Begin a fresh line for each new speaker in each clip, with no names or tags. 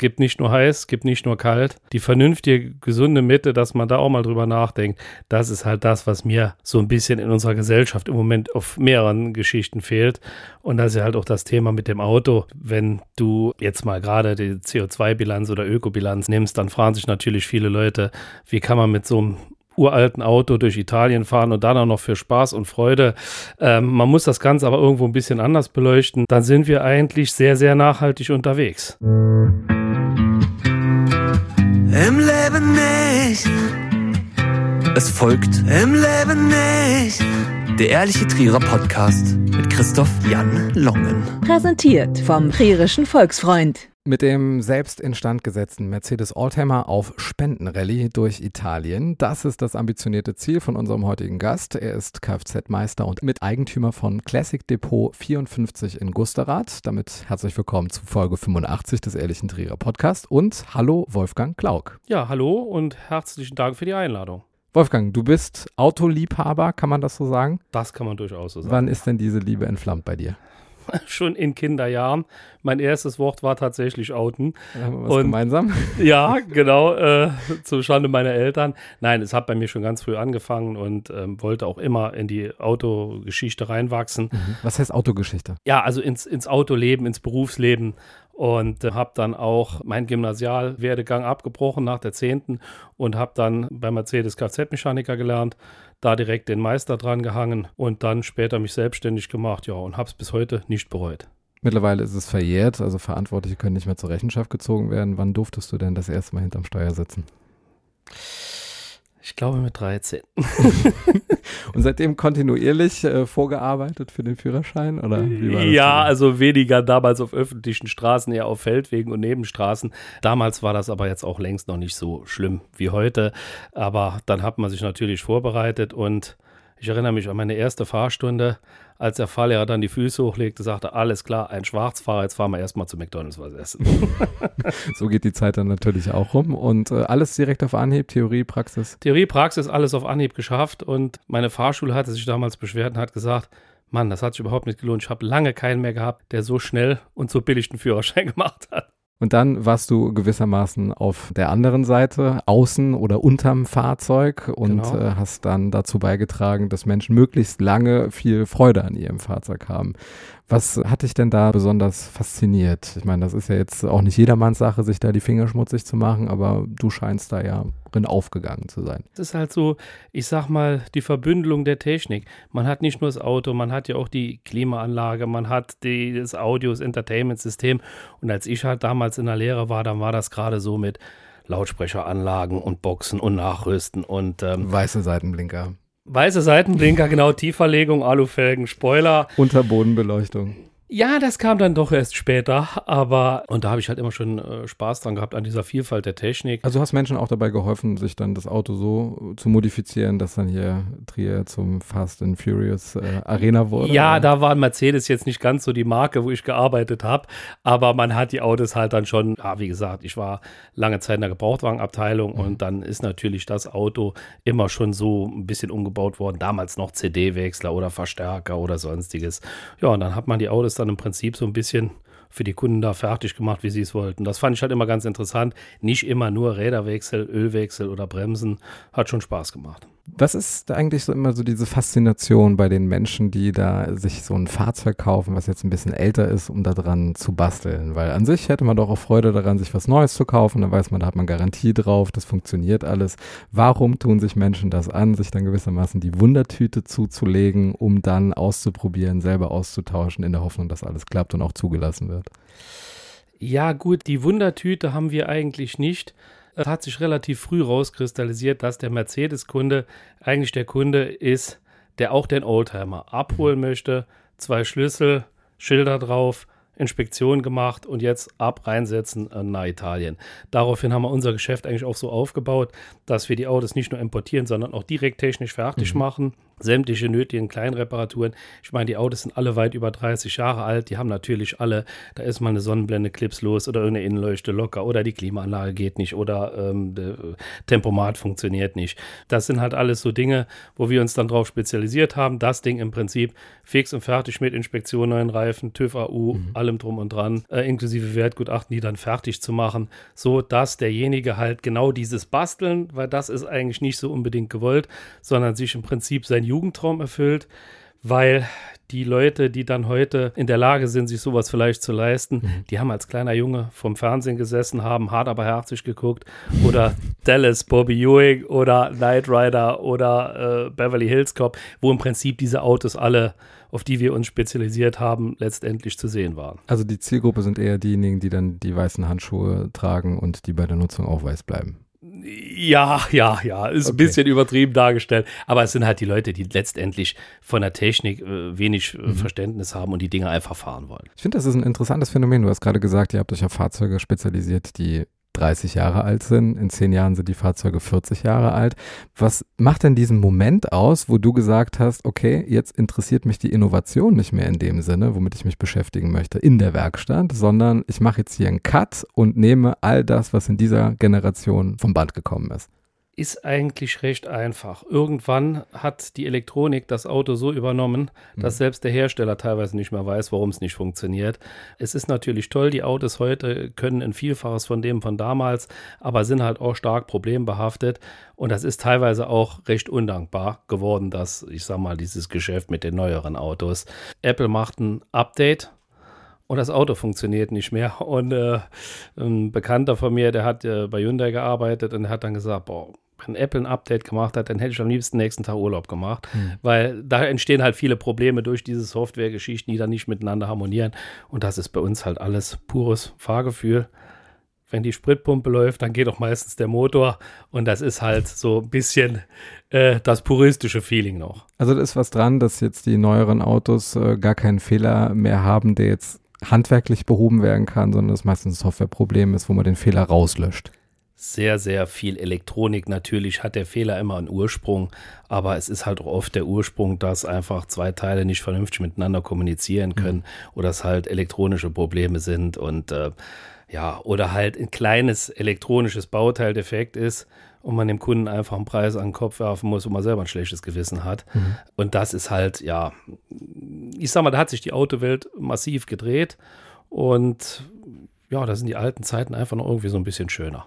gibt nicht nur heiß, es gibt nicht nur kalt. Die vernünftige, gesunde Mitte, dass man da auch mal drüber nachdenkt, das ist halt das, was mir so ein bisschen in unserer Gesellschaft im Moment auf mehreren Geschichten fehlt. Und das ist halt auch das Thema mit dem Auto. Wenn du jetzt mal gerade die CO2-Bilanz oder Ökobilanz nimmst, dann fragen sich natürlich viele Leute, wie kann man mit so einem uralten Auto durch Italien fahren und dann auch noch für Spaß und Freude. Ähm, man muss das Ganze aber irgendwo ein bisschen anders beleuchten. Dann sind wir eigentlich sehr, sehr nachhaltig unterwegs.
Im Leben nicht. Es folgt Im Leben nicht. Der ehrliche Trierer Podcast mit Christoph Jan Longen.
Präsentiert vom Trierischen Volksfreund.
Mit dem selbst instand gesetzten Mercedes Oldtimer auf Spendenrallye durch Italien. Das ist das ambitionierte Ziel von unserem heutigen Gast. Er ist Kfz-Meister und Miteigentümer von Classic Depot 54 in Gusterath. Damit herzlich willkommen zu Folge 85 des Ehrlichen Trierer Podcast und hallo Wolfgang Klauk.
Ja, hallo und herzlichen Dank für die Einladung.
Wolfgang, du bist Autoliebhaber, kann man das so sagen?
Das kann man durchaus so sagen.
Wann ist denn diese Liebe entflammt bei dir?
schon in Kinderjahren. Mein erstes Wort war tatsächlich Outen.
Haben wir was und, gemeinsam?
Ja, genau, äh, zur Schande meiner Eltern. Nein, es hat bei mir schon ganz früh angefangen und ähm, wollte auch immer in die Autogeschichte reinwachsen.
Mhm. Was heißt Autogeschichte?
Ja, also ins, ins Autoleben, ins Berufsleben und äh, habe dann auch meinen Gymnasialwerdegang abgebrochen nach der 10. und habe dann bei Mercedes Kfz-Mechaniker gelernt da direkt den Meister dran gehangen und dann später mich selbstständig gemacht, ja, und habe es bis heute nicht bereut.
Mittlerweile ist es verjährt, also Verantwortliche können nicht mehr zur Rechenschaft gezogen werden. Wann durftest du denn das erste Mal hinterm Steuer sitzen?
Ich glaube mit 13.
Und seitdem kontinuierlich äh, vorgearbeitet für den Führerschein? Oder
ja, also weniger damals auf öffentlichen Straßen, eher auf Feldwegen und Nebenstraßen. Damals war das aber jetzt auch längst noch nicht so schlimm wie heute. Aber dann hat man sich natürlich vorbereitet und ich erinnere mich an meine erste Fahrstunde, als der Fahrlehrer dann die Füße hochlegte, sagte, alles klar, ein Schwarzfahrer, jetzt fahren wir erstmal zu McDonalds was essen.
so geht die Zeit dann natürlich auch rum und äh, alles direkt auf Anhieb, Theorie, Praxis?
Theorie, Praxis, alles auf Anhieb geschafft und meine Fahrschule hatte sich damals beschwert und hat gesagt, Mann, das hat sich überhaupt nicht gelohnt. Ich habe lange keinen mehr gehabt, der so schnell und so billig einen Führerschein gemacht hat.
Und dann warst du gewissermaßen auf der anderen Seite, außen oder unterm Fahrzeug und genau. äh, hast dann dazu beigetragen, dass Menschen möglichst lange viel Freude an ihrem Fahrzeug haben. Was hat dich denn da besonders fasziniert? Ich meine, das ist ja jetzt auch nicht jedermanns Sache, sich da die Finger schmutzig zu machen, aber du scheinst da ja drin aufgegangen zu sein.
Das ist halt so, ich sag mal, die Verbündelung der Technik. Man hat nicht nur das Auto, man hat ja auch die Klimaanlage, man hat die, das Audio, das Entertainment-System. Und als ich halt damals in der Lehre war, dann war das gerade so mit Lautsprecheranlagen und Boxen und Nachrüsten und
ähm, weiße Seitenblinker.
Weiße Seitenblinker, genau, Tieferlegung, Alufelgen, Spoiler.
Unterbodenbeleuchtung.
Ja, das kam dann doch erst später, aber und da habe ich halt immer schon äh, Spaß dran gehabt an dieser Vielfalt der Technik.
Also hast Menschen auch dabei geholfen, sich dann das Auto so zu modifizieren, dass dann hier Trier zum Fast and Furious äh, Arena wurde?
Ja, oder? da war Mercedes jetzt nicht ganz so die Marke, wo ich gearbeitet habe, aber man hat die Autos halt dann schon, ja, wie gesagt, ich war lange Zeit in der Gebrauchtwagenabteilung mhm. und dann ist natürlich das Auto immer schon so ein bisschen umgebaut worden, damals noch CD-Wechsler oder Verstärker oder sonstiges. Ja, und dann hat man die Autos dann im Prinzip so ein bisschen für die Kunden da fertig gemacht, wie sie es wollten. Das fand ich halt immer ganz interessant. Nicht immer nur Räderwechsel, Ölwechsel oder Bremsen. Hat schon Spaß gemacht.
Was ist eigentlich so immer so diese Faszination bei den Menschen, die da sich so ein Fahrzeug kaufen, was jetzt ein bisschen älter ist, um da dran zu basteln? Weil an sich hätte man doch auch Freude daran, sich was Neues zu kaufen. Da weiß man, da hat man Garantie drauf, das funktioniert alles. Warum tun sich Menschen das an, sich dann gewissermaßen die Wundertüte zuzulegen, um dann auszuprobieren, selber auszutauschen, in der Hoffnung, dass alles klappt und auch zugelassen wird?
Ja, gut, die Wundertüte haben wir eigentlich nicht. Es hat sich relativ früh rauskristallisiert, dass der Mercedes-Kunde eigentlich der Kunde ist, der auch den Oldtimer abholen möchte. Zwei Schlüssel, Schilder drauf, Inspektion gemacht und jetzt ab reinsetzen nach Italien. Daraufhin haben wir unser Geschäft eigentlich auch so aufgebaut, dass wir die Autos nicht nur importieren, sondern auch direkt technisch fertig mhm. machen sämtliche nötigen Kleinreparaturen. Ich meine, die Autos sind alle weit über 30 Jahre alt. Die haben natürlich alle, da ist mal eine Sonnenblende klipslos oder irgendeine Innenleuchte locker oder die Klimaanlage geht nicht oder ähm, der Tempomat funktioniert nicht. Das sind halt alles so Dinge, wo wir uns dann drauf spezialisiert haben. Das Ding im Prinzip fix und fertig mit Inspektion, neuen Reifen, TÜV AU, mhm. allem drum und dran, äh, inklusive Wertgutachten, die dann fertig zu machen, so dass derjenige halt genau dieses Basteln, weil das ist eigentlich nicht so unbedingt gewollt, sondern sich im Prinzip sein Jugendtraum erfüllt, weil die Leute, die dann heute in der Lage sind, sich sowas vielleicht zu leisten, mhm. die haben als kleiner Junge vom Fernsehen gesessen, haben hart aber herzig geguckt oder Dallas, Bobby Ewing oder Knight Rider oder äh, Beverly Hills Cop, wo im Prinzip diese Autos alle auf die wir uns spezialisiert haben, letztendlich zu sehen waren.
Also die Zielgruppe sind eher diejenigen, die dann die weißen Handschuhe tragen und die bei der Nutzung auch weiß bleiben.
Ja, ja, ja, ist okay. ein bisschen übertrieben dargestellt, aber es sind halt die Leute, die letztendlich von der Technik äh, wenig äh, mhm. Verständnis haben und die Dinge einfach fahren wollen.
Ich finde, das ist ein interessantes Phänomen. Du hast gerade gesagt, ihr habt euch auf Fahrzeuge spezialisiert, die 30 Jahre alt sind. In zehn Jahren sind die Fahrzeuge 40 Jahre alt. Was macht denn diesen Moment aus, wo du gesagt hast, okay, jetzt interessiert mich die Innovation nicht mehr in dem Sinne, womit ich mich beschäftigen möchte in der Werkstatt, sondern ich mache jetzt hier einen Cut und nehme all das, was in dieser Generation vom Band gekommen ist
ist eigentlich recht einfach. Irgendwann hat die Elektronik das Auto so übernommen, dass mhm. selbst der Hersteller teilweise nicht mehr weiß, warum es nicht funktioniert. Es ist natürlich toll, die Autos heute können ein Vielfaches von dem von damals, aber sind halt auch stark problembehaftet. Und das ist teilweise auch recht undankbar geworden, dass, ich sag mal, dieses Geschäft mit den neueren Autos. Apple macht ein Update und das Auto funktioniert nicht mehr. Und äh, ein Bekannter von mir, der hat äh, bei Hyundai gearbeitet und hat dann gesagt, boah, wenn Apple ein Update gemacht hat, dann hätte ich am liebsten nächsten Tag Urlaub gemacht, mhm. weil da entstehen halt viele Probleme durch diese Softwaregeschichten, die dann nicht miteinander harmonieren. Und das ist bei uns halt alles pures Fahrgefühl. Wenn die Spritpumpe läuft, dann geht auch meistens der Motor und das ist halt so ein bisschen äh, das puristische Feeling noch.
Also da ist was dran, dass jetzt die neueren Autos äh, gar keinen Fehler mehr haben, der jetzt handwerklich behoben werden kann, sondern es meistens ein Softwareproblem ist, wo man den Fehler rauslöscht
sehr, sehr viel Elektronik. Natürlich hat der Fehler immer einen Ursprung, aber es ist halt auch oft der Ursprung, dass einfach zwei Teile nicht vernünftig miteinander kommunizieren können mhm. oder es halt elektronische Probleme sind und äh, ja, oder halt ein kleines elektronisches Bauteil defekt ist und man dem Kunden einfach einen Preis an den Kopf werfen muss und man selber ein schlechtes Gewissen hat. Mhm. Und das ist halt, ja, ich sag mal, da hat sich die Autowelt massiv gedreht und ja, da sind die alten Zeiten einfach noch irgendwie so ein bisschen schöner.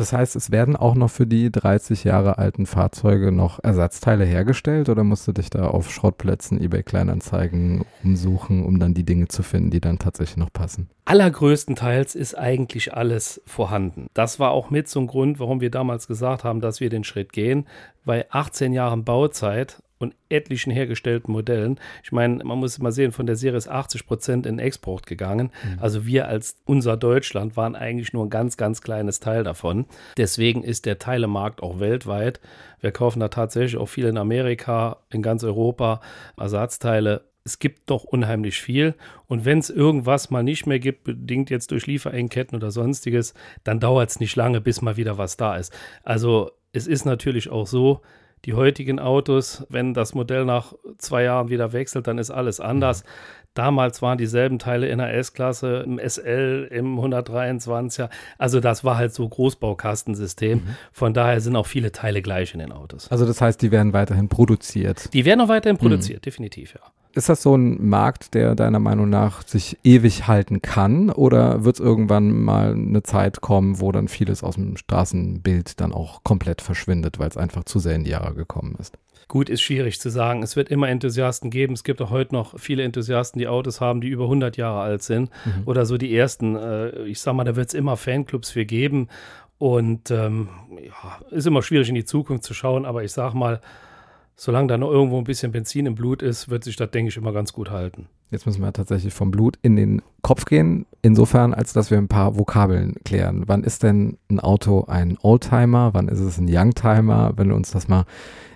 Das heißt, es werden auch noch für die 30 Jahre alten Fahrzeuge noch Ersatzteile hergestellt oder musst du dich da auf Schrottplätzen, eBay Kleinanzeigen umsuchen, um dann die Dinge zu finden, die dann tatsächlich noch passen?
Allergrößtenteils ist eigentlich alles vorhanden. Das war auch mit so ein Grund, warum wir damals gesagt haben, dass wir den Schritt gehen. Bei 18 Jahren Bauzeit und etlichen hergestellten Modellen. Ich meine, man muss mal sehen, von der Serie ist 80 Prozent in Export gegangen. Mhm. Also wir als unser Deutschland waren eigentlich nur ein ganz, ganz kleines Teil davon. Deswegen ist der Teilemarkt auch weltweit. Wir kaufen da tatsächlich auch viel in Amerika, in ganz Europa, Ersatzteile es gibt doch unheimlich viel. Und wenn es irgendwas mal nicht mehr gibt, bedingt jetzt durch Lieferengketten oder sonstiges, dann dauert es nicht lange, bis mal wieder was da ist. Also es ist natürlich auch so, die heutigen Autos, wenn das Modell nach zwei Jahren wieder wechselt, dann ist alles anders. Mhm. Damals waren dieselben Teile in der S-Klasse, im SL, im 123er. Also das war halt so Großbaukastensystem. Mhm. Von daher sind auch viele Teile gleich in den Autos.
Also das heißt, die werden weiterhin produziert.
Die werden auch weiterhin mhm. produziert, mhm. definitiv, ja.
Ist das so ein Markt, der deiner Meinung nach sich ewig halten kann? Oder wird es irgendwann mal eine Zeit kommen, wo dann vieles aus dem Straßenbild dann auch komplett verschwindet, weil es einfach zu sehr in die Jahre gekommen ist?
Gut, ist schwierig zu sagen. Es wird immer Enthusiasten geben. Es gibt auch heute noch viele Enthusiasten, die Autos haben, die über 100 Jahre alt sind. Mhm. Oder so die ersten. Äh, ich sag mal, da wird es immer Fanclubs für geben. Und ähm, ja, ist immer schwierig in die Zukunft zu schauen. Aber ich sag mal, solange da noch irgendwo ein bisschen Benzin im Blut ist, wird sich das, denke ich, immer ganz gut halten.
Jetzt müssen wir tatsächlich vom Blut in den Kopf gehen, insofern, als dass wir ein paar Vokabeln klären. Wann ist denn ein Auto ein Oldtimer? Wann ist es ein Youngtimer? Wenn du uns das mal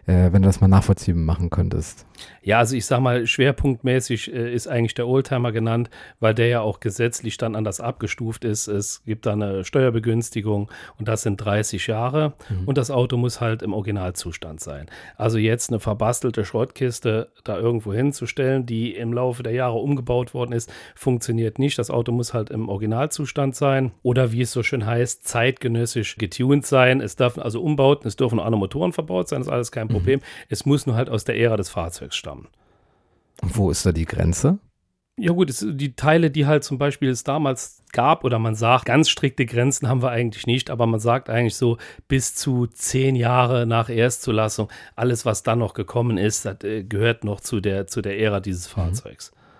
äh, wenn du das mal nachvollziehbar machen könntest.
Ja, also ich sag mal, schwerpunktmäßig äh, ist eigentlich der Oldtimer genannt, weil der ja auch gesetzlich dann anders abgestuft ist. Es gibt da eine Steuerbegünstigung und das sind 30 Jahre mhm. und das Auto muss halt im Originalzustand sein. Also jetzt eine verbastelte Schrottkiste da irgendwo hinzustellen, die im Laufe der Jahre umgebaut worden ist, funktioniert nicht. Das Auto muss halt im Originalzustand sein oder wie es so schön heißt, zeitgenössisch getuned sein. Es dürfen also Umbauten, es dürfen alle Motoren verbaut sein, das ist alles kein Problem. Mhm. Es muss nur halt aus der Ära des Fahrzeugs stammen.
Und wo ist da die Grenze?
Ja gut, es, die Teile, die halt zum Beispiel es damals gab, oder man sagt, ganz strikte Grenzen haben wir eigentlich nicht, aber man sagt eigentlich so bis zu zehn Jahre nach Erstzulassung, alles, was dann noch gekommen ist, das, äh, gehört noch zu der, zu der Ära dieses mhm.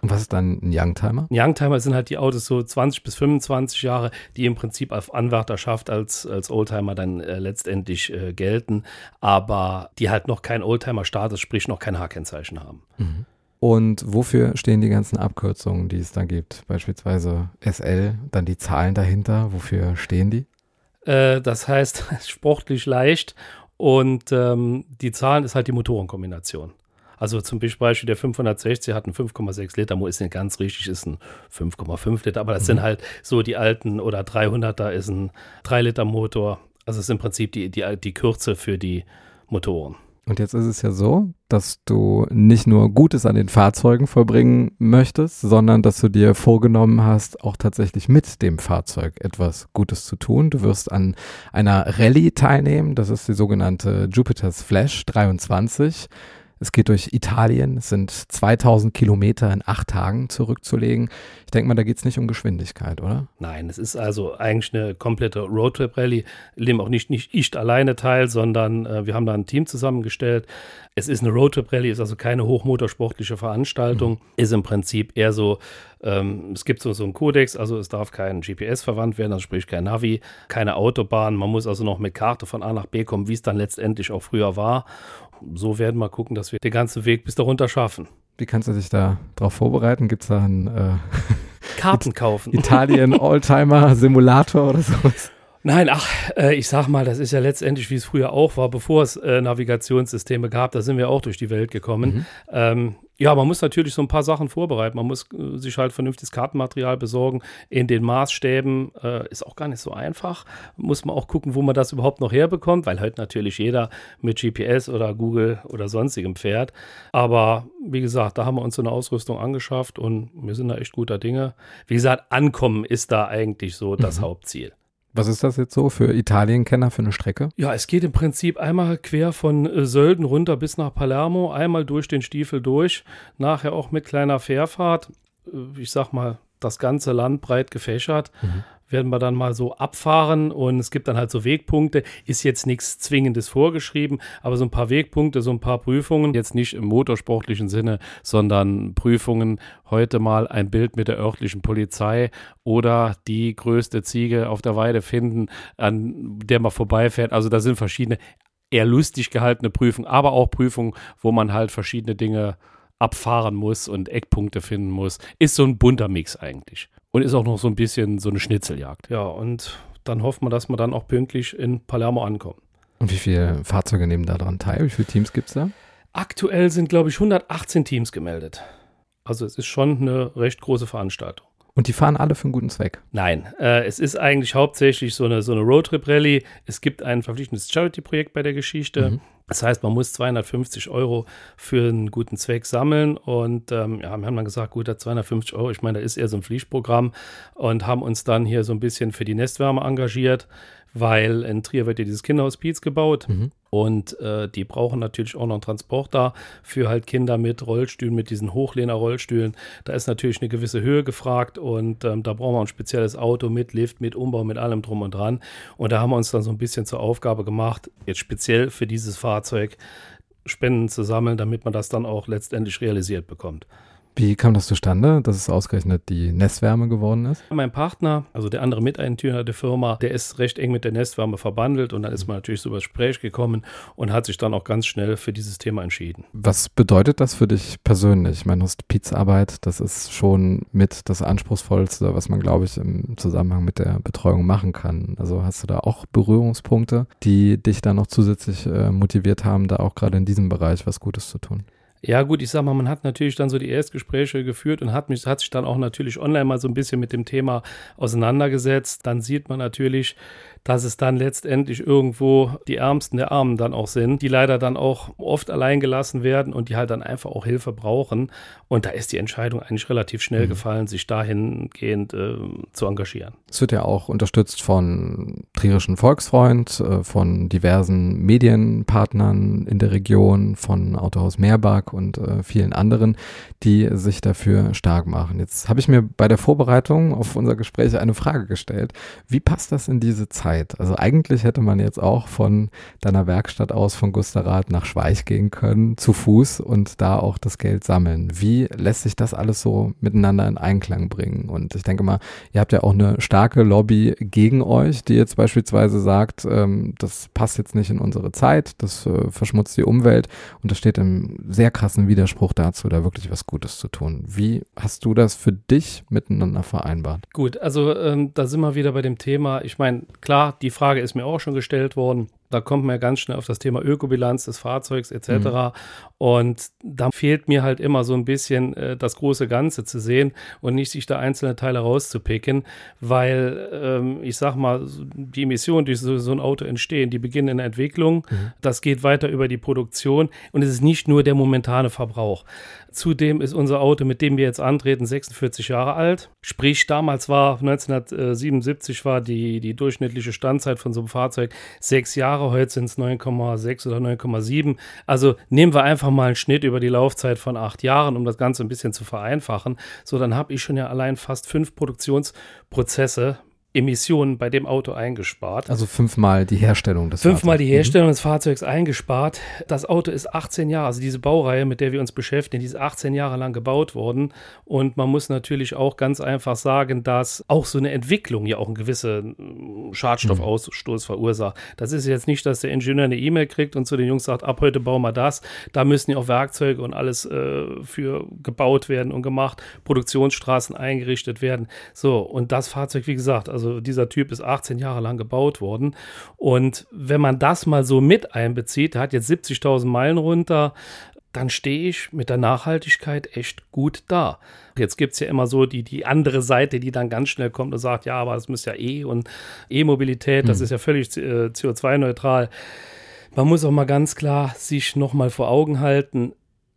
Und was ist dann ein Youngtimer?
Ein Youngtimer sind halt die Autos so 20 bis 25 Jahre, die im Prinzip auf Anwärterschaft als, als Oldtimer dann äh, letztendlich äh, gelten, aber die halt noch kein Oldtimer-Status, sprich noch kein H-Kennzeichen haben.
Mhm. Und wofür stehen die ganzen Abkürzungen, die es da gibt? Beispielsweise SL, dann die Zahlen dahinter. Wofür stehen die?
Äh, das heißt, sportlich leicht und ähm, die Zahlen ist halt die Motorenkombination. Also zum Beispiel der 560 hat einen 5,6 Liter, ist nicht ganz richtig, ist ein 5,5 Liter, aber das mhm. sind halt so die alten oder 300er ist ein 3 Liter Motor. Also es ist im Prinzip die, die, die Kürze für die Motoren.
Und jetzt ist es ja so, dass du nicht nur Gutes an den Fahrzeugen vollbringen möchtest, sondern dass du dir vorgenommen hast, auch tatsächlich mit dem Fahrzeug etwas Gutes zu tun. Du wirst an einer Rallye teilnehmen. Das ist die sogenannte Jupiter's Flash 23. Es geht durch Italien. Es sind 2000 Kilometer in acht Tagen zurückzulegen. Ich denke mal, da geht es nicht um Geschwindigkeit, oder?
Nein, es ist also eigentlich eine komplette Roadtrip-Rallye, dem auch nicht, nicht ich alleine teil, sondern äh, wir haben da ein Team zusammengestellt. Es ist eine Roadtrip-Rallye, ist also keine hochmotorsportliche Veranstaltung, mhm. ist im Prinzip eher so, ähm, es gibt so, so einen Kodex, also es darf kein GPS verwandt werden, also sprich kein Navi, keine Autobahn. Man muss also noch mit Karte von A nach B kommen, wie es dann letztendlich auch früher war so werden wir gucken, dass wir den ganzen Weg bis darunter schaffen.
Wie kannst du dich da drauf vorbereiten? Gibt es da einen äh,
Karten kaufen?
Italien Oldtimer Simulator oder sowas?
Nein, ach, äh, ich sag mal, das ist ja letztendlich, wie es früher auch war, bevor es äh, Navigationssysteme gab, da sind wir auch durch die Welt gekommen. Mhm. Ähm, ja, man muss natürlich so ein paar Sachen vorbereiten. Man muss äh, sich halt vernünftiges Kartenmaterial besorgen in den Maßstäben. Äh, ist auch gar nicht so einfach. Muss man auch gucken, wo man das überhaupt noch herbekommt, weil halt natürlich jeder mit GPS oder Google oder sonstigem fährt. Aber wie gesagt, da haben wir uns so eine Ausrüstung angeschafft und wir sind da echt guter Dinge. Wie gesagt, Ankommen ist da eigentlich so das mhm. Hauptziel.
Was ist das jetzt so für Italienkenner für eine Strecke?
Ja, es geht im Prinzip einmal quer von äh, Sölden runter bis nach Palermo, einmal durch den Stiefel durch, nachher auch mit kleiner Fährfahrt. Äh, ich sag mal, das ganze Land breit gefächert. Mhm werden wir dann mal so abfahren und es gibt dann halt so Wegpunkte. Ist jetzt nichts Zwingendes vorgeschrieben, aber so ein paar Wegpunkte, so ein paar Prüfungen, jetzt nicht im motorsportlichen Sinne, sondern Prüfungen. Heute mal ein Bild mit der örtlichen Polizei oder die größte Ziege auf der Weide finden, an der man vorbeifährt. Also da sind verschiedene eher lustig gehaltene Prüfungen, aber auch Prüfungen, wo man halt verschiedene Dinge abfahren muss und Eckpunkte finden muss. Ist so ein bunter Mix eigentlich. Und ist auch noch so ein bisschen so eine Schnitzeljagd. Ja, und dann hoffen wir, dass wir dann auch pünktlich in Palermo ankommen.
Und wie viele Fahrzeuge nehmen da dran teil? Wie viele Teams gibt es da?
Aktuell sind, glaube ich, 118 Teams gemeldet. Also es ist schon eine recht große Veranstaltung.
Und die fahren alle für einen guten Zweck?
Nein, äh, es ist eigentlich hauptsächlich so eine, so eine Roadtrip-Rallye. Es gibt ein verpflichtendes Charity-Projekt bei der Geschichte. Mhm. Das heißt, man muss 250 Euro für einen guten Zweck sammeln. Und ähm, ja, wir haben dann gesagt, gut, 250 Euro, ich meine, da ist eher so ein Pflichtprogramm und haben uns dann hier so ein bisschen für die Nestwärme engagiert weil in Trier wird ja dieses Kinderhaus Pietz gebaut mhm. und äh, die brauchen natürlich auch noch einen Transporter für halt Kinder mit Rollstühlen, mit diesen Hochlehner-Rollstühlen. Da ist natürlich eine gewisse Höhe gefragt und ähm, da brauchen wir ein spezielles Auto mit Lift, mit Umbau, mit allem drum und dran. Und da haben wir uns dann so ein bisschen zur Aufgabe gemacht, jetzt speziell für dieses Fahrzeug Spenden zu sammeln, damit man das dann auch letztendlich realisiert bekommt.
Wie kam das zustande, dass es ausgerechnet die Nestwärme geworden ist?
Mein Partner, also der andere Miteigentümer der Firma, der ist recht eng mit der Nestwärme verbandelt und dann ist man natürlich so über das Gespräch gekommen und hat sich dann auch ganz schnell für dieses Thema entschieden.
Was bedeutet das für dich persönlich? Ich meine, Hospizarbeit, das ist schon mit das Anspruchsvollste, was man, glaube ich, im Zusammenhang mit der Betreuung machen kann. Also hast du da auch Berührungspunkte, die dich da noch zusätzlich äh, motiviert haben, da auch gerade in diesem Bereich was Gutes zu tun?
Ja, gut, ich sag mal, man hat natürlich dann so die Erstgespräche geführt und hat mich, hat sich dann auch natürlich online mal so ein bisschen mit dem Thema auseinandergesetzt. Dann sieht man natürlich, dass es dann letztendlich irgendwo die Ärmsten der Armen dann auch sind, die leider dann auch oft allein gelassen werden und die halt dann einfach auch Hilfe brauchen. Und da ist die Entscheidung eigentlich relativ schnell mhm. gefallen, sich dahingehend äh, zu engagieren.
Es wird ja auch unterstützt von Trierischen Volksfreund, äh, von diversen Medienpartnern in der Region, von Autohaus Meerbach und äh, vielen anderen, die sich dafür stark machen. Jetzt habe ich mir bei der Vorbereitung auf unser Gespräch eine Frage gestellt. Wie passt das in diese Zeit? Zeit. Also eigentlich hätte man jetzt auch von deiner Werkstatt aus von Gusterath nach Schweich gehen können, zu Fuß und da auch das Geld sammeln. Wie lässt sich das alles so miteinander in Einklang bringen? Und ich denke mal, ihr habt ja auch eine starke Lobby gegen euch, die jetzt beispielsweise sagt, ähm, das passt jetzt nicht in unsere Zeit, das äh, verschmutzt die Umwelt und das steht im sehr krassen Widerspruch dazu, da wirklich was Gutes zu tun. Wie hast du das für dich miteinander vereinbart?
Gut, also ähm, da sind wir wieder bei dem Thema. Ich meine, klar, die Frage ist mir auch schon gestellt worden. Da kommt man ja ganz schnell auf das Thema Ökobilanz des Fahrzeugs etc. Mhm. Und da fehlt mir halt immer so ein bisschen äh, das große Ganze zu sehen und nicht sich da einzelne Teile rauszupicken, weil ähm, ich sag mal, die Emissionen, die so, so ein Auto entstehen, die beginnen in der Entwicklung. Mhm. Das geht weiter über die Produktion und es ist nicht nur der momentane Verbrauch. Zudem ist unser Auto, mit dem wir jetzt antreten, 46 Jahre alt. Sprich, damals war 1977 war die, die durchschnittliche Standzeit von so einem Fahrzeug sechs Jahre. Heute sind es 9,6 oder 9,7. Also nehmen wir einfach mal einen Schnitt über die Laufzeit von acht Jahren, um das Ganze ein bisschen zu vereinfachen. So, dann habe ich schon ja allein fast fünf Produktionsprozesse Emissionen bei dem Auto eingespart.
Also fünfmal die Herstellung des
Fünfmal Fahrzeugs. die Herstellung mhm. des Fahrzeugs eingespart. Das Auto ist 18 Jahre, also diese Baureihe, mit der wir uns beschäftigen, die ist 18 Jahre lang gebaut worden. Und man muss natürlich auch ganz einfach sagen, dass auch so eine Entwicklung ja auch einen gewissen Schadstoffausstoß mhm. verursacht. Das ist jetzt nicht, dass der Ingenieur eine E-Mail kriegt und zu den Jungs sagt, ab heute bauen wir das. Da müssen ja auch Werkzeuge und alles äh, für gebaut werden und gemacht, Produktionsstraßen eingerichtet werden. So, und das Fahrzeug, wie gesagt, also also dieser Typ ist 18 Jahre lang gebaut worden. Und wenn man das mal so mit einbezieht, der hat jetzt 70.000 Meilen runter, dann stehe ich mit der Nachhaltigkeit echt gut da. Jetzt gibt es ja immer so die, die andere Seite, die dann ganz schnell kommt und sagt, ja, aber das muss ja eh und E-Mobilität, das mhm. ist ja völlig äh, CO2-neutral. Man muss auch mal ganz klar sich nochmal vor Augen halten,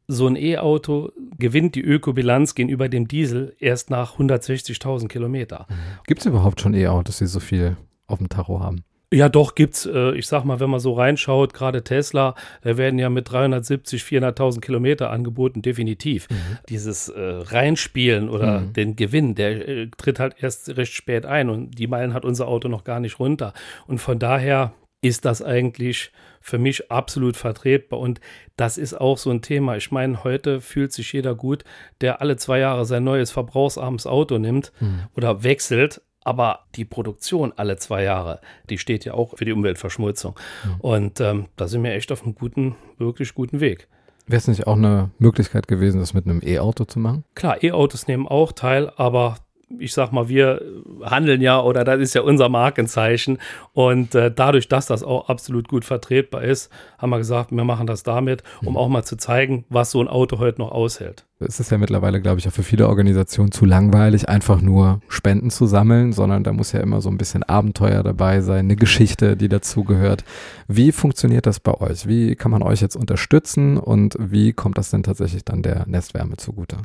so ein E-Auto gewinnt die Ökobilanz gegenüber dem Diesel erst nach 160.000 Kilometer. Mhm.
Gibt es überhaupt schon E-Autos, die so viel auf dem Tacho haben?
Ja, doch, gibt's. Äh, ich sag mal, wenn man so reinschaut, gerade Tesla, da werden ja mit 370, 400.000 Kilometer angeboten, definitiv. Mhm. Dieses äh, Reinspielen oder mhm. den Gewinn, der äh, tritt halt erst recht spät ein und die Meilen hat unser Auto noch gar nicht runter. Und von daher ist das eigentlich für mich absolut vertretbar. Und das ist auch so ein Thema. Ich meine, heute fühlt sich jeder gut, der alle zwei Jahre sein neues verbrauchsarmes Auto nimmt mhm. oder wechselt. Aber die Produktion alle zwei Jahre, die steht ja auch für die Umweltverschmutzung. Mhm. Und ähm, da sind wir echt auf einem guten, wirklich guten Weg.
Wäre es nicht auch eine Möglichkeit gewesen, das mit einem E-Auto zu machen?
Klar, E-Autos nehmen auch teil, aber ich sag mal, wir handeln ja oder das ist ja unser Markenzeichen. Und äh, dadurch, dass das auch absolut gut vertretbar ist, haben wir gesagt, wir machen das damit, um mhm. auch mal zu zeigen, was so ein Auto heute noch aushält.
Es ist ja mittlerweile, glaube ich, auch für viele Organisationen zu langweilig, einfach nur Spenden zu sammeln, sondern da muss ja immer so ein bisschen Abenteuer dabei sein, eine Geschichte, die dazugehört. Wie funktioniert das bei euch? Wie kann man euch jetzt unterstützen und wie kommt das denn tatsächlich dann der Nestwärme zugute?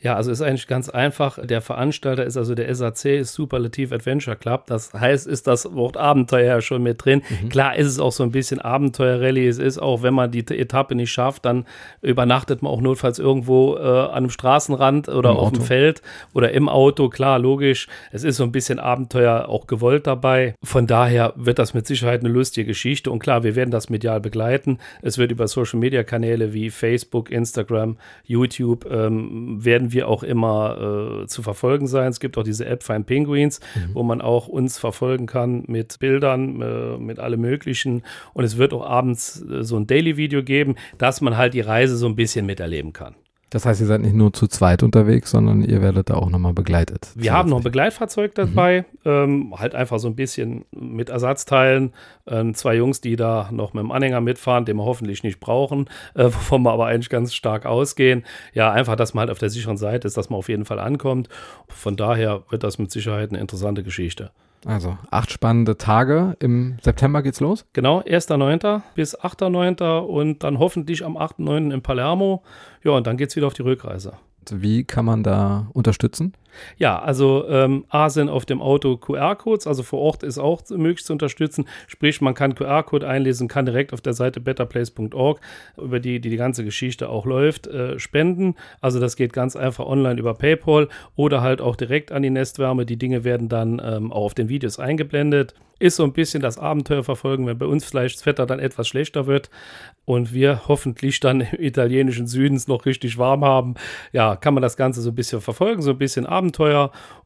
Ja, also ist eigentlich ganz einfach. Der Veranstalter ist also der SAC, ist Superlative Adventure Club. Das heißt, ist das Wort Abenteuer ja schon mit drin. Mhm. Klar ist es auch so ein bisschen Abenteuer-Rallye. Es ist auch, wenn man die Etappe nicht schafft, dann übernachtet man auch notfalls irgendwo äh, an einem Straßenrand oder Im auf Auto. dem Feld oder im Auto. Klar, logisch. Es ist so ein bisschen Abenteuer auch gewollt dabei. Von daher wird das mit Sicherheit eine lustige Geschichte. Und klar, wir werden das medial begleiten. Es wird über Social-Media-Kanäle wie Facebook, Instagram, YouTube ähm, werden wir auch immer äh, zu verfolgen sein. Es gibt auch diese App Find Penguins, mhm. wo man auch uns verfolgen kann mit Bildern, äh, mit allem Möglichen. Und es wird auch abends äh, so ein Daily-Video geben, dass man halt die Reise so ein bisschen miterleben kann.
Das heißt, ihr seid nicht nur zu zweit unterwegs, sondern ihr werdet da auch nochmal begleitet.
Wir haben noch ein Begleitfahrzeug dabei, mhm. ähm, halt einfach so ein bisschen mit Ersatzteilen. Ähm, zwei Jungs, die da noch mit dem Anhänger mitfahren, den wir hoffentlich nicht brauchen, äh, wovon wir aber eigentlich ganz stark ausgehen. Ja, einfach, dass man halt auf der sicheren Seite ist, dass man auf jeden Fall ankommt. Von daher wird das mit Sicherheit eine interessante Geschichte.
Also acht spannende Tage. Im September geht's los?
Genau, 1.9. bis 8.9. und dann hoffentlich am 8.9. in Palermo. Ja, und dann geht's wieder auf die Rückreise.
Wie kann man da unterstützen?
Ja, also ähm, A sind auf dem Auto QR-Codes, also vor Ort ist auch möglich zu unterstützen. Sprich, man kann QR-Code einlesen, kann direkt auf der Seite betterplace.org, über die, die die ganze Geschichte auch läuft, äh, spenden. Also das geht ganz einfach online über PayPal oder halt auch direkt an die Nestwärme. Die Dinge werden dann ähm, auch auf den Videos eingeblendet ist so ein bisschen das Abenteuer verfolgen, wenn bei uns vielleicht das Wetter dann etwas schlechter wird und wir hoffentlich dann im italienischen Südens noch richtig warm haben. Ja, kann man das Ganze so ein bisschen verfolgen, so ein bisschen Abenteuer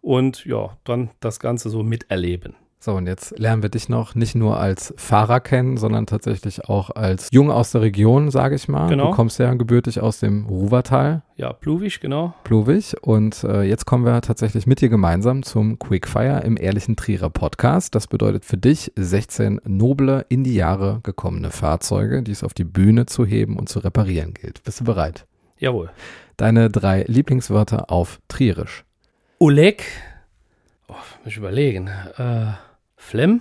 und ja, dann das Ganze so miterleben.
So, und jetzt lernen wir dich noch nicht nur als Fahrer kennen, sondern tatsächlich auch als Jung aus der Region, sage ich mal. Genau. Du kommst ja gebürtig aus dem Ruwertal.
Ja, Pluwig, genau.
Pluwig. Und äh, jetzt kommen wir tatsächlich mit dir gemeinsam zum Quickfire im Ehrlichen Trierer Podcast. Das bedeutet für dich 16 noble, in die Jahre gekommene Fahrzeuge, die es auf die Bühne zu heben und zu reparieren gilt. Bist du bereit?
Jawohl.
Deine drei Lieblingswörter auf Trierisch.
Oleg. Oh, muss ich überlegen. Äh Flem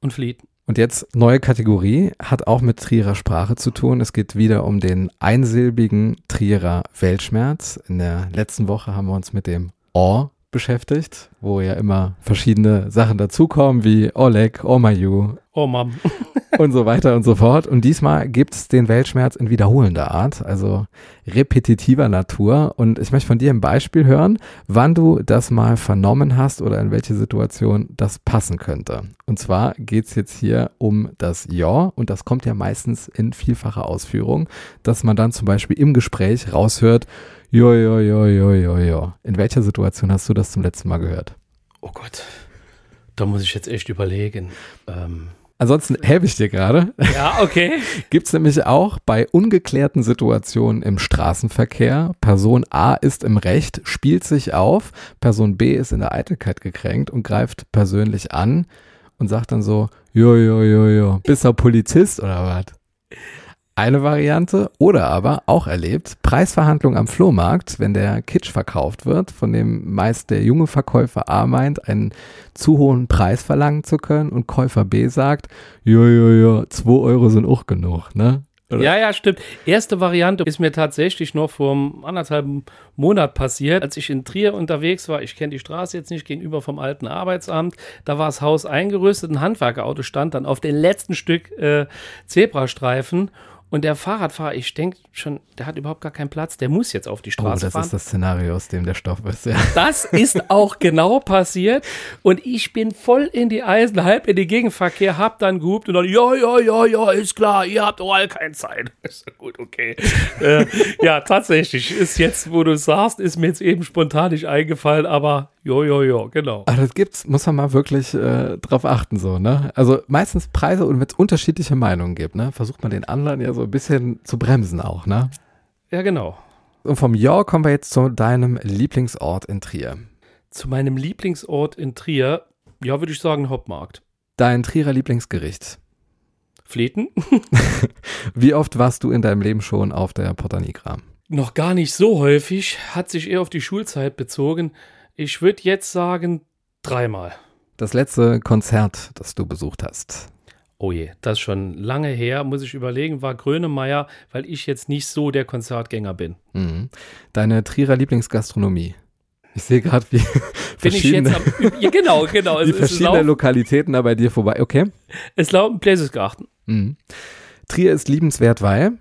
und Fleet.
Und jetzt neue Kategorie, hat auch mit Trierer Sprache zu tun. Es geht wieder um den einsilbigen Trierer Weltschmerz. In der letzten Woche haben wir uns mit dem O beschäftigt, wo ja immer verschiedene Sachen dazukommen, wie Oleg, Omayu,
Oh Mom.
und so weiter und so fort. Und diesmal gibt es den Weltschmerz in wiederholender Art, also repetitiver Natur. Und ich möchte von dir ein Beispiel hören, wann du das mal vernommen hast oder in welche Situation das passen könnte. Und zwar geht es jetzt hier um das Ja und das kommt ja meistens in vielfacher Ausführung, dass man dann zum Beispiel im Gespräch raushört, Jo, jo, jo, jo, jo, jo. In welcher Situation hast du das zum letzten Mal gehört?
Oh Gott, da muss ich jetzt echt überlegen. Ähm
Ansonsten helfe ich dir gerade.
Ja, okay.
Gibt es nämlich auch bei ungeklärten Situationen im Straßenverkehr. Person A ist im Recht, spielt sich auf, Person B ist in der Eitelkeit gekränkt und greift persönlich an und sagt dann so, jo, jo, jo, jo, bist du Polizist oder was? Eine Variante oder aber auch erlebt, Preisverhandlung am Flohmarkt, wenn der Kitsch verkauft wird, von dem meist der junge Verkäufer A meint, einen zu hohen Preis verlangen zu können und Käufer B sagt, jo, jo, jo, zwei Euro sind auch genug, ne?
Oder? Ja, ja, stimmt. Erste Variante ist mir tatsächlich noch vor einem anderthalben Monat passiert, als ich in Trier unterwegs war. Ich kenne die Straße jetzt nicht gegenüber vom alten Arbeitsamt. Da war das Haus eingerüstet, ein Handwerkerauto stand dann auf dem letzten Stück äh, Zebrastreifen und der Fahrradfahrer, ich denke schon, der hat überhaupt gar keinen Platz, der muss jetzt auf die Straße fahren. Oh,
das
fahren.
ist das Szenario, aus dem der Stoff ist, ja.
Das ist auch genau passiert. Und ich bin voll in die Eisen, halb in den Gegenverkehr, hab dann gehupt und dann, ja, ja, ja, ja, ist klar, ihr habt all keine Zeit. Ist gut, okay. äh, ja, tatsächlich, ist jetzt, wo du sagst, ist mir jetzt eben spontan nicht eingefallen, aber Jo, jo, jo, genau.
Aber das gibt's, muss man mal wirklich äh, drauf achten, so, ne? Also meistens Preise und wenn es unterschiedliche Meinungen gibt, ne, versucht man den anderen ja so ein bisschen zu bremsen auch, ne?
Ja, genau.
Und vom Ja kommen wir jetzt zu deinem Lieblingsort in Trier.
Zu meinem Lieblingsort in Trier, ja, würde ich sagen, Hauptmarkt.
Dein Trierer Lieblingsgericht.
Fleten.
Wie oft warst du in deinem Leben schon auf der Porta Nigra?
Noch gar nicht so häufig, hat sich eher auf die Schulzeit bezogen. Ich würde jetzt sagen, dreimal.
Das letzte Konzert, das du besucht hast.
Oh je, das ist schon lange her, muss ich überlegen, war Grönemeyer, weil ich jetzt nicht so der Konzertgänger bin.
Mhm. Deine Trierer Lieblingsgastronomie. Ich sehe gerade, wie
verschiedene, am, ja, genau, genau.
wie verschiedene Lokalitäten da bei dir vorbei. Okay.
Es laufen Bläsesgarten.
Mhm. Trier ist liebenswert, weil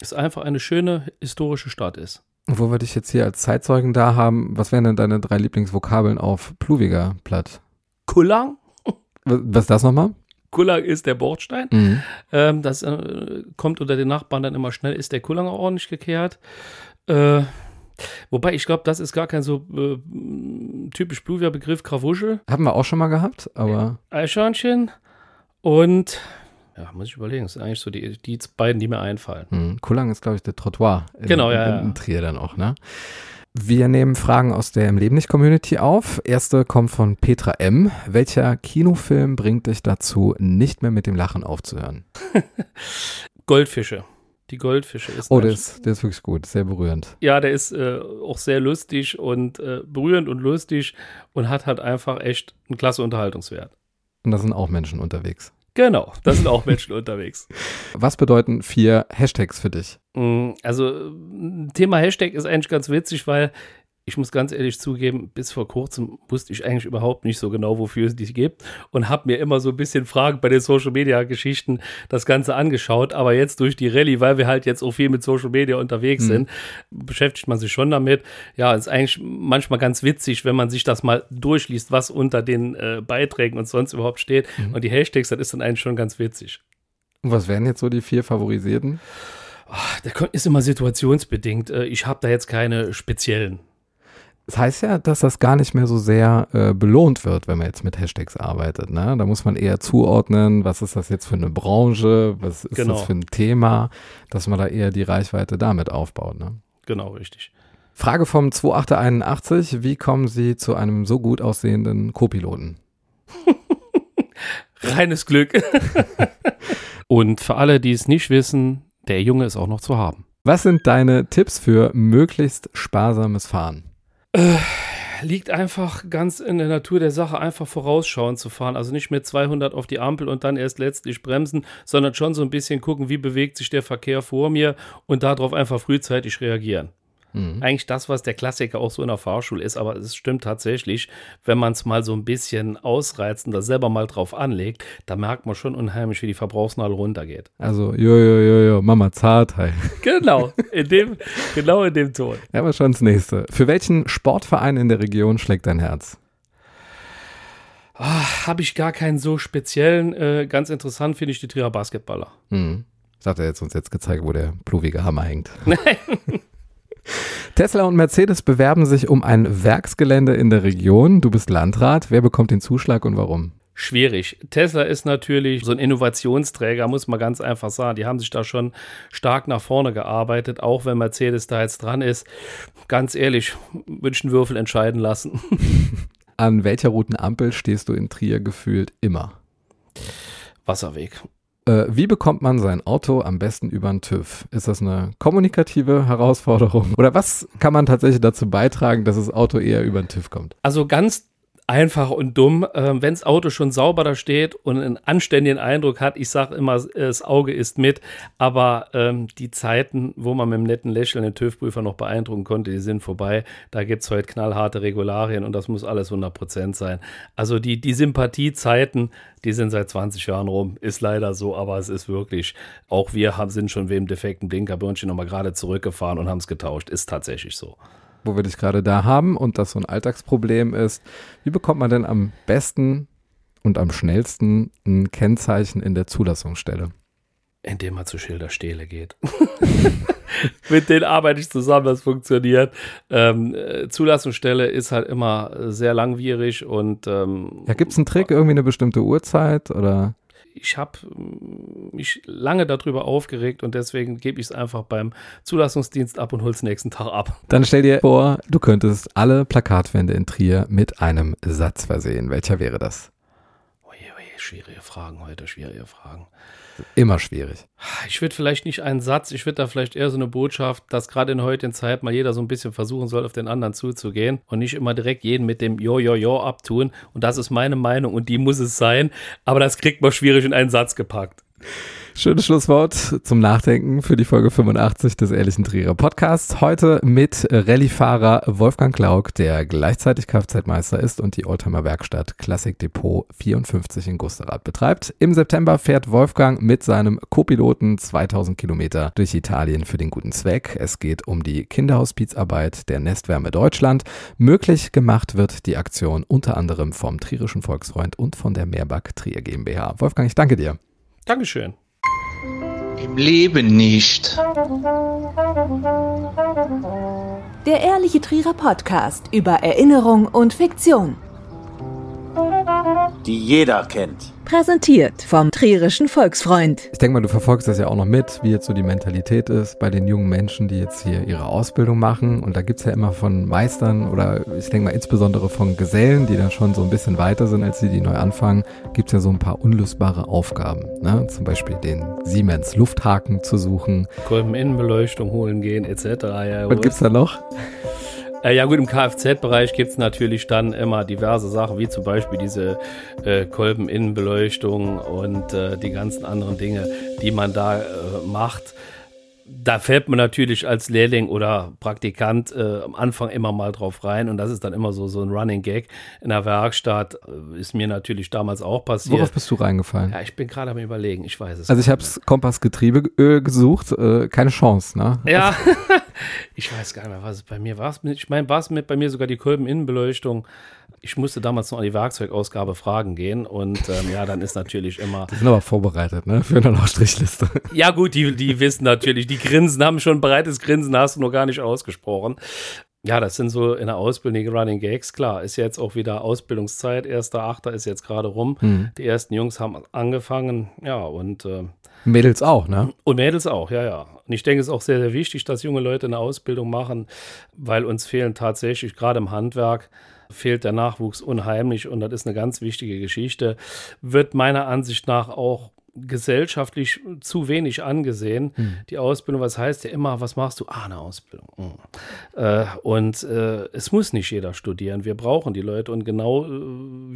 es einfach eine schöne historische Stadt ist.
Wo wir dich jetzt hier als Zeitzeugen da haben, was wären denn deine drei Lieblingsvokabeln auf Pluwiger Platt?
Kullang.
Was ist das nochmal?
Kullang ist der Bordstein. Mhm. Ähm, das äh, kommt unter den Nachbarn dann immer schnell, ist der Kullang auch ordentlich gekehrt. Äh, Wobei, ich glaube, das ist gar kein so äh, typisch Bluvier-Begriff, Krawuschel.
Haben wir auch schon mal gehabt, aber.
Eichhörnchen und, ja, muss ich überlegen, das sind eigentlich so die, die beiden, die mir einfallen.
Hm, Kullang ist, glaube ich, der Trottoir. In,
Genau, ja,
in,
ja.
in Trier dann auch, ne? Wir nehmen Fragen aus der Im Leben nicht Community auf. Erste kommt von Petra M. Welcher Kinofilm bringt dich dazu, nicht mehr mit dem Lachen aufzuhören?
Goldfische. Die Goldfische ist.
Oh, der ist, der ist wirklich gut, sehr berührend.
Ja, der ist äh, auch sehr lustig und äh, berührend und lustig und hat halt einfach echt einen klasse Unterhaltungswert.
Und da sind auch Menschen unterwegs.
Genau, da sind auch Menschen unterwegs.
Was bedeuten vier Hashtags für dich?
Mm, Also, äh, Thema Hashtag ist eigentlich ganz witzig, weil ich muss ganz ehrlich zugeben, bis vor kurzem wusste ich eigentlich überhaupt nicht so genau, wofür es die gibt und habe mir immer so ein bisschen Fragen bei den Social Media Geschichten das Ganze angeschaut. Aber jetzt durch die Rallye, weil wir halt jetzt auch viel mit Social Media unterwegs
Mhm.
sind, beschäftigt man sich schon damit. Ja, ist eigentlich manchmal ganz witzig, wenn man sich das mal durchliest, was unter den äh, Beiträgen und sonst überhaupt steht. Und die Hashtags, das ist dann eigentlich schon ganz witzig.
Und was wären jetzt so die vier favorisierten?
Der kon- ist immer situationsbedingt. Äh, Ich habe da jetzt keine speziellen.
Das heißt ja, dass das gar nicht mehr so sehr äh, belohnt wird, wenn man jetzt mit Hashtags arbeitet. Ne? Da muss man eher zuordnen, was ist das jetzt für eine Branche, was ist
Genau.
das für ein Thema, dass man da eher die Reichweite damit aufbaut. Ne?
Genau, richtig.
Frage vom 2881, wie kommen Sie zu einem so gut aussehenden Co-Piloten?
Reines Glück. Und für alle, die es nicht wissen, der Junge ist auch noch zu haben.
Was sind deine Tipps für möglichst sparsames Fahren?
Liegt einfach ganz in der Natur der Sache, einfach vorausschauend zu fahren. Also nicht mit 200 auf die Ampel und dann erst letztlich bremsen, sondern schon so ein bisschen gucken, wie bewegt sich der Verkehr vor mir und darauf einfach frühzeitig reagieren.
Mhm.
Eigentlich das, was der Klassiker auch so in der Fahrschule ist, aber es stimmt tatsächlich, wenn man es mal so ein bisschen ausreizt und da selber mal drauf anlegt, da merkt man schon unheimlich, wie die Verbrauchsnadel runtergeht.
Also, jo, jo, jo, jo, Mama Zartheit.
Genau, in dem, genau in dem Ton.
Ja, aber schon das nächste. Für welchen Sportverein in der Region schlägt dein Herz?
Ah, Habe ich gar keinen so speziellen. Äh, ganz interessant finde ich die Trierer Basketballer.
Hm. Das hat er jetzt uns jetzt gezeigt, wo der pluvige Hammer hängt. Tesla und Mercedes bewerben sich um ein Werksgelände in der Region. Du bist Landrat. Wer bekommt den Zuschlag und warum?
Schwierig. Tesla ist natürlich so ein Innovationsträger, muss man ganz einfach sagen. Die haben sich da schon stark nach vorne gearbeitet, auch wenn Mercedes da jetzt dran ist. Ganz ehrlich, wünschen Würfel entscheiden lassen.
An welcher roten Ampel stehst du in Trier gefühlt immer?
Wasserweg.
Äh, wie bekommt man sein Auto am besten über den TÜV? Ist das eine kommunikative Herausforderung? Oder was kann man tatsächlich dazu beitragen, dass das Auto eher über den TÜV kommt?
Also ganz einfach und dumm, ähm, wenn das Auto schon sauber da steht und einen anständigen Eindruck hat, ich sage immer, das Auge ist mit, aber ähm, die Zeiten, wo man mit einem netten Lächeln den TÜV-Prüfer noch beeindrucken konnte, die sind vorbei. Da gibt es heute knallharte Regularien und das muss alles 100% sein. Also die, die Sympathiezeiten, die sind seit 20 Jahren rum, ist leider so, aber es ist wirklich, auch wir haben, sind schon wegen defekten Blinkerbirnchen nochmal gerade zurückgefahren und haben es getauscht, ist tatsächlich so.
Wo wir dich gerade da haben und das so ein Alltagsproblem ist, wie bekommt man denn am besten und am schnellsten ein Kennzeichen in der Zulassungsstelle?
indem man zu Schilderstähle geht. Mit denen arbeite ich zusammen, das funktioniert. Ähm, äh, Zulassungsstelle ist halt immer sehr langwierig und ähm,
Ja, gibt es einen Trick, irgendwie eine bestimmte Uhrzeit oder?
Ich habe mich lange darüber aufgeregt und deswegen gebe ich es einfach beim Zulassungsdienst ab und hole es nächsten Tag ab.
Dann stell dir vor, du könntest alle Plakatwände in Trier mit einem Satz versehen. Welcher wäre das?
Oje, oje, schwierige Fragen heute, schwierige Fragen.
Immer schwierig.
Ich würde vielleicht nicht einen Satz, ich würde da vielleicht eher so eine Botschaft, dass gerade in heutigen Zeit mal jeder so ein bisschen versuchen soll, auf den anderen zuzugehen und nicht immer direkt jeden mit dem Jo, Jo, Jo abtun. Und das ist meine Meinung und die muss es sein. Aber das kriegt man schwierig in einen Satz gepackt.
Schönes Schlusswort zum Nachdenken für die Folge 85 des Ehrlichen Trierer Podcasts. Heute mit Rallye-Fahrer Wolfgang Klauk, der gleichzeitig Kfz-Meister ist und die Oldtimer Werkstatt Classic Depot 54 in Gusterath betreibt. Im September fährt Wolfgang mit seinem Co-Piloten 2000 Kilometer durch Italien für den guten Zweck. Es geht um die Kinderhospizarbeit der Nestwärme Deutschland. Möglich gemacht wird die Aktion unter anderem vom Trierischen Volksfreund und von der Mehrback Trier GmbH. Wolfgang, ich danke dir.
Dankeschön.
Im
Leben nicht.
Der Ehrliche Trierer Podcast über Erinnerung und Fiktion.
Die jeder kennt.
Präsentiert vom Trierischen Volksfreund.
Ich denke mal, du verfolgst das ja auch noch mit, wie jetzt so die Mentalität ist bei den jungen Menschen, die jetzt hier ihre Ausbildung machen. Und da gibt's ja immer von Meistern oder ich denke mal insbesondere von Gesellen, die dann schon so ein bisschen weiter sind als die, die neu anfangen, gibt's ja so ein paar unlösbare Aufgaben. Ne? Zum Beispiel den Siemens Lufthaken zu suchen.
Kolbeninnenbeleuchtung holen gehen etc. Ja,
Was gibt's da noch?
Äh, ja gut, im Kfz-Bereich gibt es natürlich dann immer diverse Sachen, wie zum Beispiel diese äh, Kolbeninnenbeleuchtung und äh, die ganzen anderen Dinge, die man da äh, macht. Da fällt man natürlich als Lehrling oder Praktikant äh, am Anfang immer mal drauf rein und das ist dann immer so, so ein Running Gag. In der Werkstatt äh, ist mir natürlich damals auch passiert.
Worauf bist du reingefallen?
Ja, ich bin gerade am überlegen, ich weiß es
Also ich habe Kompass Getriebeöl gesucht, äh, keine Chance, ne?
Ja, ich weiß gar nicht mehr, was es bei mir war. Ich meine, war es mit bei mir sogar die Kolbeninnenbeleuchtung. Ich musste damals noch an die Werkzeugausgabe Fragen gehen und ähm, ja, dann ist natürlich immer.
Die sind aber vorbereitet, ne? Für eine Strichliste.
Ja, gut, die, die wissen natürlich, die grinsen, haben schon ein breites Grinsen, hast du noch gar nicht ausgesprochen. Ja, das sind so in der Ausbildung die Running Gags. Klar, ist jetzt auch wieder Ausbildungszeit. Erster Achter ist jetzt gerade rum.
Mhm.
Die ersten Jungs haben angefangen. Ja, und äh,
Mädels auch, ne?
Und Mädels auch, ja, ja. Und ich denke, es ist auch sehr, sehr wichtig, dass junge Leute eine Ausbildung machen, weil uns fehlen tatsächlich, gerade im Handwerk, fehlt der Nachwuchs unheimlich und das ist eine ganz wichtige Geschichte. Wird meiner Ansicht nach auch gesellschaftlich zu wenig angesehen.
Hm.
Die Ausbildung, was heißt ja immer, was machst du? Ah, eine Ausbildung. Hm. Äh, und äh, es muss nicht jeder studieren. Wir brauchen die Leute und genau, äh,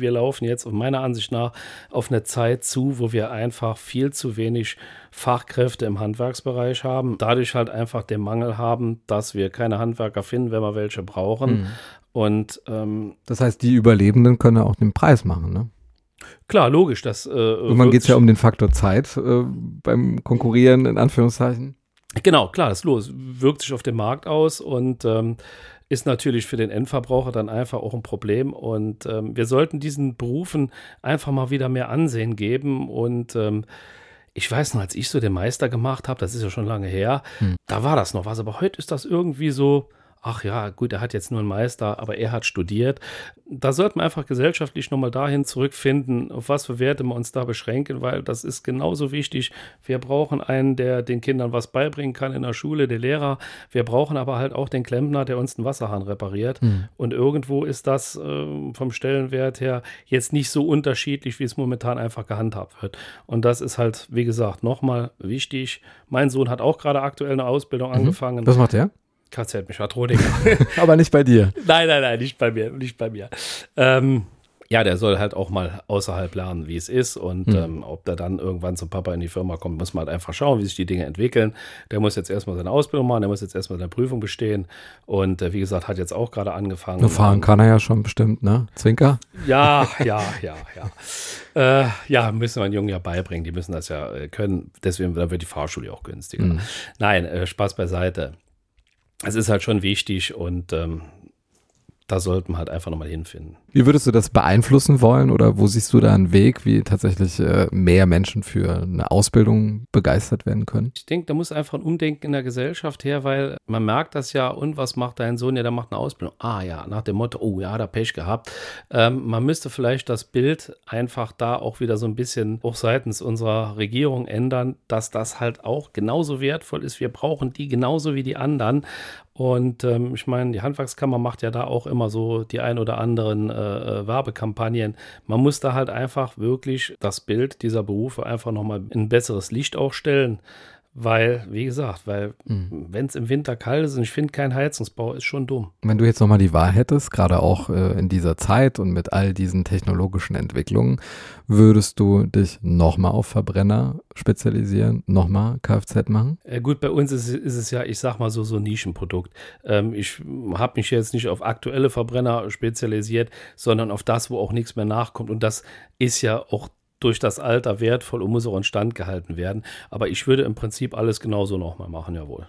wir laufen jetzt meiner Ansicht nach auf eine Zeit zu, wo wir einfach viel zu wenig Fachkräfte im Handwerksbereich haben. Dadurch halt einfach den Mangel haben, dass wir keine Handwerker finden, wenn wir welche brauchen.
Hm.
Und ähm,
Das heißt, die Überlebenden können auch den Preis machen, ne?
Klar, logisch, dass äh,
Irgendwann geht es ja um den Faktor Zeit äh, beim Konkurrieren, in Anführungszeichen.
Genau, klar, das ist los. Wirkt sich auf den Markt aus und ähm, ist natürlich für den Endverbraucher dann einfach auch ein Problem. Und ähm, wir sollten diesen Berufen einfach mal wieder mehr Ansehen geben. Und ähm, ich weiß noch, als ich so den Meister gemacht habe, das ist ja schon lange her,
Hm.
da war das noch was. Aber heute ist das irgendwie so. Ach ja, gut, er hat jetzt nur einen Meister, aber er hat studiert. Da sollten wir einfach gesellschaftlich nochmal dahin zurückfinden, auf was für Werte wir uns da beschränken, weil das ist genauso wichtig. Wir brauchen einen, der den Kindern was beibringen kann in der Schule, der Lehrer. Wir brauchen aber halt auch den Klempner, der uns den Wasserhahn repariert.
Hm.
Und irgendwo ist das äh, vom Stellenwert her jetzt nicht so unterschiedlich, wie es momentan einfach gehandhabt wird. Und das ist halt, wie gesagt, nochmal wichtig. Mein Sohn hat auch gerade aktuell eine Ausbildung angefangen.
Was macht der?
KZ-Mechatroniker.
Aber nicht bei dir.
nein, nein, nein, nicht bei mir, nicht bei mir. Ähm, ja, der soll halt auch mal außerhalb lernen, wie es ist. Und
Hm.
ähm, ob der dann irgendwann zum Papa in die Firma kommt, muss man halt einfach schauen, wie sich die Dinge entwickeln. Der muss jetzt erstmal seine Ausbildung machen, der muss jetzt erstmal seine Prüfung bestehen. Und äh, wie gesagt, hat jetzt auch gerade angefangen.
Fahren kann er ja schon bestimmt, ne? Zwinker?
Ja, ja, ja, ja. Äh, ja, müssen wir den Jungen ja beibringen. Die müssen das ja äh, können. Deswegen dann wird die Fahrschule auch günstiger.
Mhm.
Nein, äh, Spaß beiseite. Es ist halt schon wichtig und ähm, da sollten wir halt einfach nochmal hinfinden.
Wie würdest du das beeinflussen wollen oder wo siehst du da einen Weg, wie tatsächlich äh, mehr Menschen für eine Ausbildung begeistert werden können?
Ich denke, da muss einfach ein Umdenken in der Gesellschaft her, weil man merkt das ja, und was macht dein Sohn? Ja, der macht eine Ausbildung. Ah ja, nach dem Motto, oh ja, er Pech gehabt. Ähm, man müsste vielleicht das Bild einfach da auch wieder so ein bisschen auch seitens unserer Regierung ändern, dass das halt auch genauso wertvoll ist. Wir brauchen die genauso wie die anderen. Und ähm, ich meine, die Handwerkskammer macht ja da auch immer so die ein oder anderen äh, äh, Werbekampagnen. Man muss da halt einfach wirklich das Bild dieser Berufe einfach nochmal in ein besseres Licht auch stellen. Weil, wie gesagt, weil
Mhm.
wenn es im Winter kalt ist und ich finde kein Heizungsbau, ist schon dumm.
Wenn du jetzt nochmal die Wahl hättest, gerade auch äh, in dieser Zeit und mit all diesen technologischen Entwicklungen, würdest du dich nochmal auf Verbrenner spezialisieren, nochmal Kfz machen?
Äh, gut, bei uns ist, ist es ja, ich sag mal so, so ein Nischenprodukt. Ähm, ich habe mich jetzt nicht auf aktuelle Verbrenner spezialisiert, sondern auf das, wo auch nichts mehr nachkommt. Und das ist ja auch durch das Alter wertvoll und muss auch in Stand gehalten werden. Aber ich würde im Prinzip alles genauso nochmal machen, jawohl.